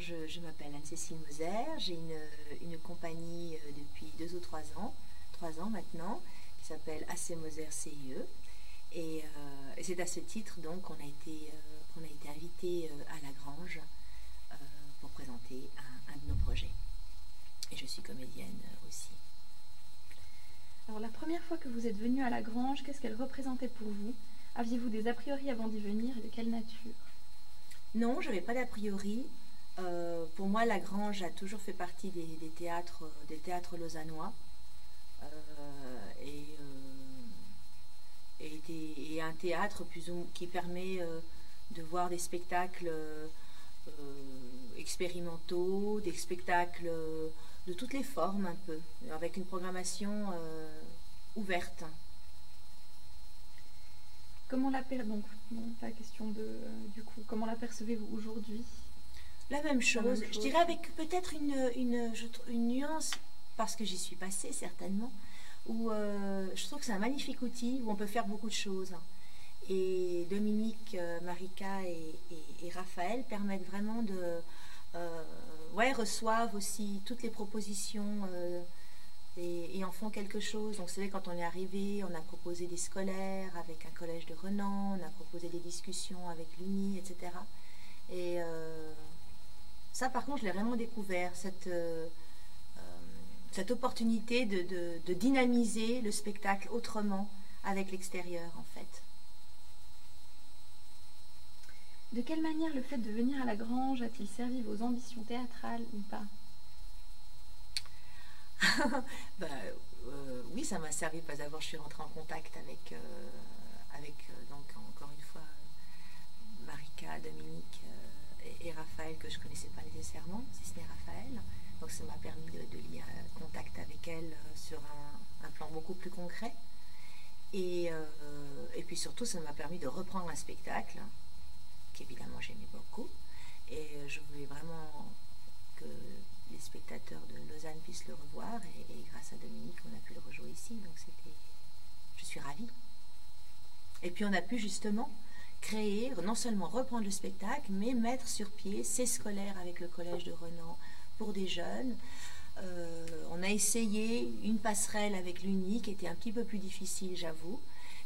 je, m'appelle Anne-Cécile Moser, j'ai une, compagnie depuis deux ou trois ans, trois ans maintenant, qui s'appelle AC Moser CIE. Et, c'est à ce titre donc qu'on a été, qu'on a été invité à la Grange pour présenter un de nos projets. Et je suis comédienne aussi. Alors la première fois que vous êtes venu à la Grange, qu'est-ce qu'elle représentait pour vous? Aviez-vous des a priori avant d'y venir et de quelle nature? Non, je n'avais pas d'a priori. Euh, pour moi, la Grange a toujours fait partie des, théâtres, des théâtres lausannois. Euh, et, euh, et, un théâtre plus qui permet de voir des spectacles expérimentaux, des spectacles de toutes les formes un peu, avec une programmation ouverte. Comment la question de du coup comment la percevez-vous aujourd'hui? La même, chose, je dirais avec peut-être une, une, une, nuance parce que j'y suis passée certainement où euh, je trouve que c'est un magnifique outil où on peut faire beaucoup de choses et Dominique, Marika et, et Raphaël permettent vraiment de ouais, reçoivent aussi toutes les propositions euh, et, en font quelque chose. Donc, c'est vrai, quand on est arrivé, on a proposé des scolaires avec un collège de Renan, on a proposé des discussions avec l'UNI, etc. Et euh, ça, par contre, je l'ai vraiment découvert, cette, euh, cette opportunité de, de dynamiser le spectacle autrement avec l'extérieur, en fait. De quelle manière le fait de venir à la Grange a-t-il servi vos ambitions théâtrales ou pas? Bah, euh, Oui, ça m'a servi parce d'abord je suis rentrée en contact avec, euh, avec euh, donc encore une fois Marika, Dominique et, Raphaël que je ne connaissais pas nécessairement, si ce n'est Raphaël. Donc ça m'a permis de, lier un contact avec elle sur un, plan beaucoup plus concret. Et, et puis surtout, ça m'a permis de reprendre un spectacle évidemment j'aimais beaucoup. Et euh, je voulais vraiment que les spectateurs de Lausanne puissent le revoir. Et, grâce à Dominique, on a pu le rejouer ici. Donc c'était. Je suis ravie. Et puis on a pu justement créer, non seulement reprendre le spectacle, mais mettre sur pied ces scolaires avec le collège de Renan pour des jeunes. Euh, on a essayé une passerelle avec l'UNI qui était un petit peu plus difficile, j'avoue.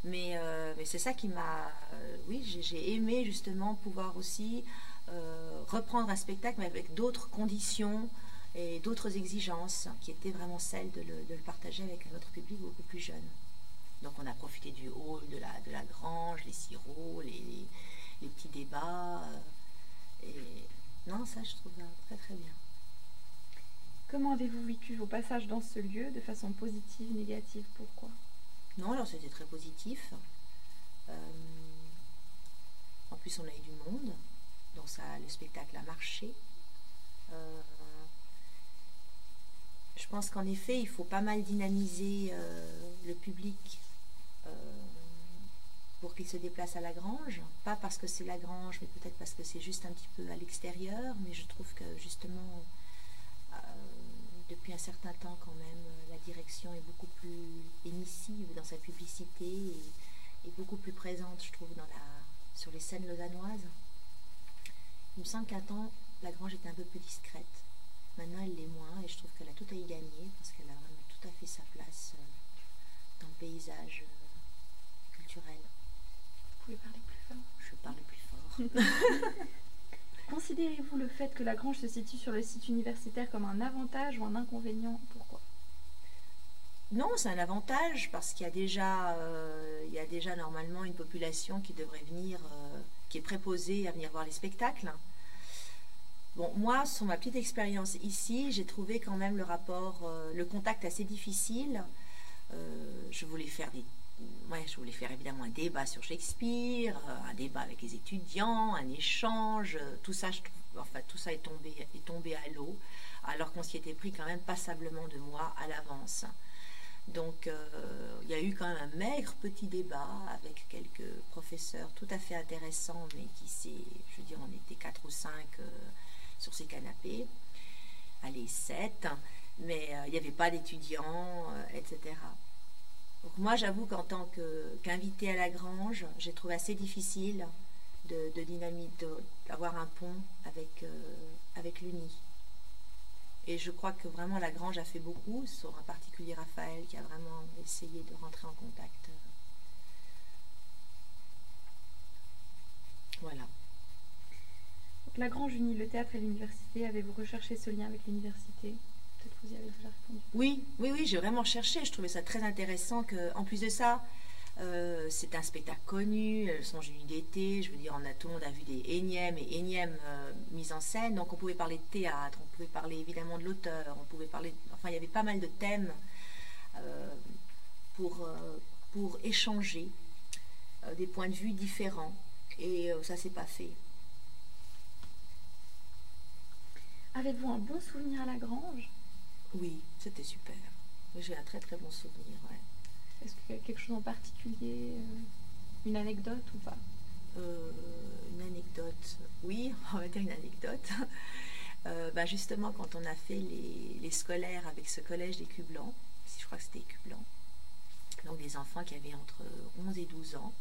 Euh, mais, c'est ça qui m'a. Euh, oui, j'ai aimé justement pouvoir aussi euh, reprendre un spectacle, mais avec d'autres conditions et d'autres exigences, qui étaient vraiment celles de le, partager avec un autre public beaucoup plus jeune. Donc on a profité du hall, de la, de la grange, les sirops, les, les petits débats. et non, ça je trouve très très bien. Comment avez-vous vécu vos passages dans ce lieu de façon positive, négative Pourquoi? Non, alors c'était très positif. Euh, en plus, on a eu du monde, donc ça, le spectacle a marché. Euh, je pense qu'en effet, il faut pas mal dynamiser euh, le public pour qu'il se déplace à la grange. Pas parce que c'est la grange, mais peut-être parce que c'est juste un petit peu à l'extérieur. Mais je trouve que justement, depuis un certain temps quand même, la direction est beaucoup plus émissive dans sa publicité et, beaucoup plus présente, je trouve, dans la, sur les scènes lausannoises. Il me semble qu'un temps, la Grange était un peu plus discrète. Maintenant, elle l'est moins et je trouve qu'elle a tout à y gagner parce qu'elle a vraiment tout à fait sa place euh, dans le paysage euh, culturel. Vous pouvez parler plus fort Je parle plus fort. Considérez-vous le fait que la Grange se situe sur le site universitaire comme un avantage ou un inconvénient? Pourquoi? Non, c'est un avantage parce qu'il y a déjà, euh, il y a déjà normalement une population qui devrait venir, euh, qui est préposée à venir voir les spectacles. Bon, moi, sur ma petite expérience ici, j'ai trouvé quand même le rapport, euh, le contact assez difficile. je voulais faire des, ouais, je voulais faire évidemment un débat sur Shakespeare, un débat avec les étudiants, un échange, tout ça, enfin, tout ça est tombé, est tombé à l'eau, alors qu'on s'y était pris quand même passablement de mois à l'avance. Donc euh, il y a eu quand même un maigre petit débat avec quelques professeurs tout à fait intéressants, mais qui s'est, je veux dire, on était quatre ou cinq euh, sur ces canapés, allez, sept, mais euh, il n'y avait pas d'étudiants, etc. Donc moi j'avoue qu'en tant qu'invité à la grange, j'ai trouvé assez difficile de, de d'avoir un pont avec, avec l'Uni. Et je crois que vraiment la Grange a fait beaucoup, sur en particulier Raphaël qui a vraiment essayé de rentrer en contact. Voilà. Donc, la Grange unie le théâtre et l'université. Avez-vous recherché ce lien avec l'université? Peut-être vous y avez déjà répondu. Oui, oui, oui, j'ai vraiment cherché. Je trouvais ça très intéressant que, en plus de ça, euh, c'est un spectacle connu, le songe d'une d'été, je veux dire, on a, tout le monde a vu des énièmes et énièmes euh, mises en scène, donc on pouvait parler de théâtre, on pouvait parler évidemment de l'auteur, on pouvait parler, enfin il y avait pas mal de thèmes euh, pour, pour échanger des points de vue différents, et ça s'est pas fait. Avez-vous un bon souvenir à la grange? Oui, c'était super. J'ai un très très bon souvenir, ouais. Est-ce qu'il y a quelque chose en particulier euh, Une anecdote ou pas? Euh, Une anecdote, oui, on va dire une anecdote. Euh, bah, justement, quand on a fait les, scolaires avec ce collège des Cubes Blancs, je crois que c'était Cubes Blancs, donc des enfants qui avaient entre 11 et 12 ans,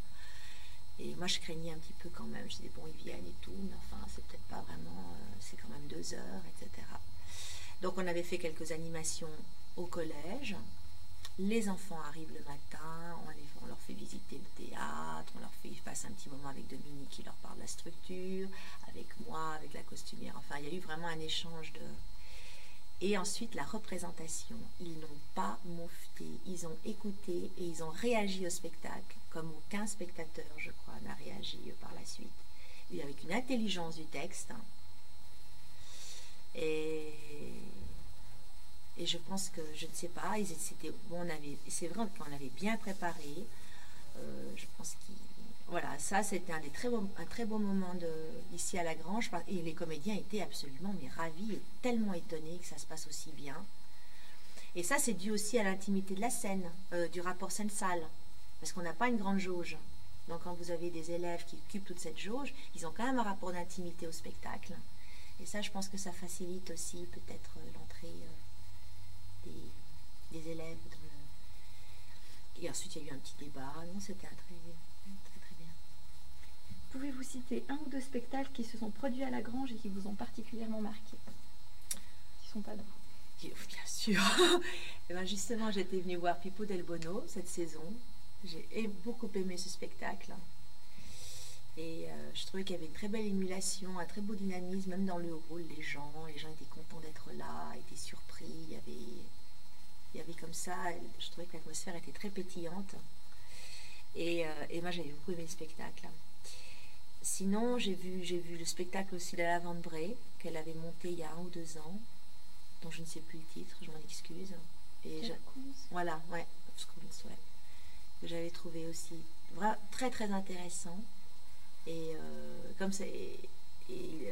et moi, je craignais un petit peu quand même. Je disais, bon, ils viennent et tout, mais enfin, c'est peut-être pas vraiment, c'est quand même deux heures, etc. Donc, on avait fait quelques animations au collège. Les enfants arrivent le matin, on, leur fait visiter le théâtre, on leur fait, ils passent un petit moment avec Dominique qui leur parle de la structure, avec moi, avec la costumière. Enfin, il y a eu vraiment un échange de. Et ensuite, la représentation. Ils n'ont pas moufté, ils ont écouté et ils ont réagi au spectacle, comme aucun spectateur, je crois, n'a réagi par la suite. Et avec une intelligence du texte. Et je pense que, je ne sais pas, c'est vrai qu'on avait bien préparé. Euh, je pense qu'il. Voilà, ça c'était un, très un très beau moment de, ici à la Grange. Et les comédiens étaient absolument mais ravis et tellement étonnés que ça se passe aussi bien. Et ça, c'est dû aussi à l'intimité de la scène, euh, du rapport scène-salle. Parce qu'on n'a pas une grande jauge. Donc quand vous avez des élèves qui occupent toute cette jauge, ils ont quand même un rapport d'intimité au spectacle. Et ça, je pense que ça facilite aussi peut-être euh, l'entrée des, élèves. Et ensuite, il y a eu un petit débat. Non, c'était très, très, très bien. Pouvez-vous citer un ou deux spectacles qui se sont produits à la Grange et qui vous ont particulièrement marqué? Qui sont pas de Bien sûr. et eh ben justement, j'étais venue voir Pipo Del Bono cette saison. J'ai beaucoup aimé ce spectacle. Et euh, je trouvais qu'il y avait une très belle émulation, un très beau dynamisme, même dans le rôle, les gens. Les gens étaient contents d'être là, étaient surpris. Il y avait il y avait comme ça, je trouvais que l'atmosphère était très pétillante. Et, euh, moi, j'avais beaucoup aimé le spectacle. Sinon, j'ai vu, j'ai vu le spectacle aussi de la Bray, qu'elle avait monté il y a un ou deux ans, dont je ne sais plus le titre, je m'en excuse. Et voilà, ouais, j'avais trouvé aussi très très intéressant. Et euh, comme ça, le,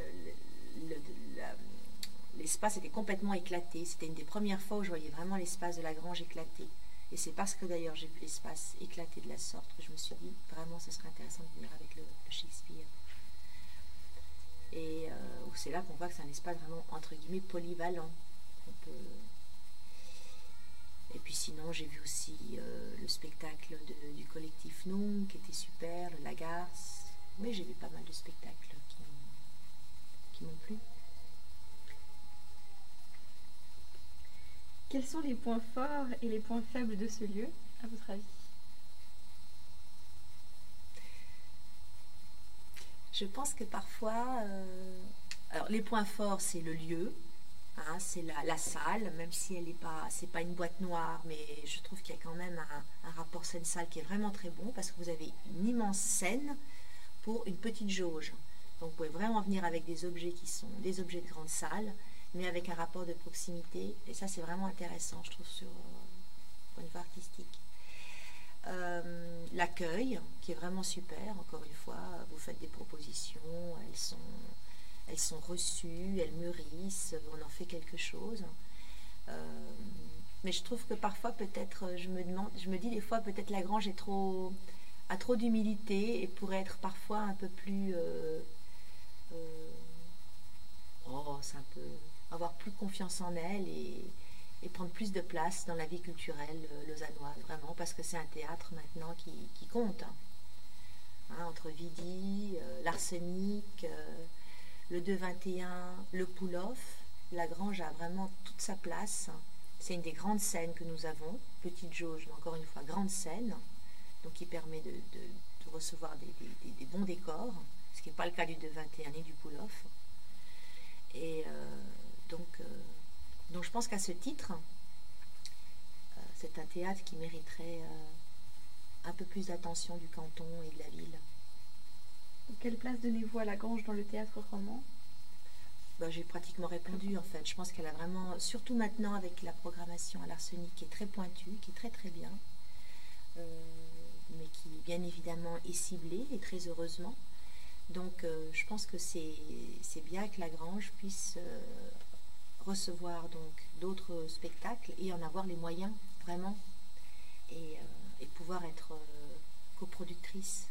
l'espace était complètement éclaté. C'était une des premières fois où je voyais vraiment l'espace de la grange éclater. Et c'est parce que d'ailleurs j'ai vu l'espace éclater de la sorte que je me suis dit vraiment ce serait intéressant de venir avec le, Shakespeare. Et euh, c'est là qu'on voit que c'est un espace vraiment entre guillemets polyvalent. Et puis sinon j'ai vu aussi euh, le spectacle du collectif Noum qui était super, le Lagarce. Mais j'ai vu pas mal de spectacles qui m'ont plu. Quels sont les points forts et les points faibles de ce lieu, à votre avis? Je pense que parfois, euh, alors les points forts, c'est le lieu, hein, c'est la, salle, même si elle n'est pas, c'est pas une boîte noire, mais je trouve qu'il y a quand même un, un rapport scène-salle qui est vraiment très bon parce que vous avez une immense scène pour une petite jauge. Donc vous pouvez vraiment venir avec des objets qui sont des objets de grande salle mais avec un rapport de proximité. Et ça, c'est vraiment intéressant, je trouve, sur euh, point de vue artistique. Euh, l'accueil, qui est vraiment super, encore une fois, vous faites des propositions, elles sont, elles sont reçues, elles mûrissent, on en fait quelque chose. Euh, mais je trouve que parfois, peut-être, je me demande, je me dis des fois, peut-être la grange est trop, a trop d'humilité et pourrait être parfois un peu plus. oh, c'est un peu avoir plus confiance en elle et, prendre plus de place dans la vie culturelle euh, lausannoise, vraiment, parce que c'est un théâtre maintenant qui, compte. hein, entre Vidi, l'Arsenic, le 221, le Pull-Off. La Grange a vraiment toute sa place. C'est une des grandes scènes que nous avons. Petite jauge, mais encore une fois, grande scène. Donc qui permet de, recevoir des, bons décors, ce qui n'est pas le cas du 221 ni du Pull-Off. Et donc, donc je pense qu'à ce titre, c'est un théâtre qui mériterait euh, un peu plus d'attention du canton et de la ville. Quelle place donnez-vous à la Grange dans le théâtre roman? Ben, J'ai pratiquement répondu en fait. Je pense qu'elle a vraiment, surtout maintenant avec la programmation à l'arsenic qui est très pointue, qui est très très bien, euh, mais qui bien évidemment est ciblée et très heureusement. Donc euh, je pense que c'est bien que la Grange puisse recevoir donc d'autres spectacles et en avoir les moyens vraiment, et, euh, pouvoir être euh, coproductrice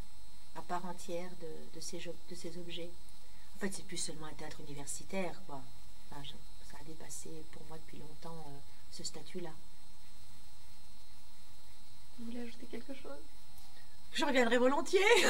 à part entière de, ces, de ces objets. En fait, c'est plus seulement un théâtre universitaire, quoi. ça a dépassé pour moi depuis longtemps euh, ce statut-là. Vous voulez ajouter quelque chose? Je reviendrai volontiers.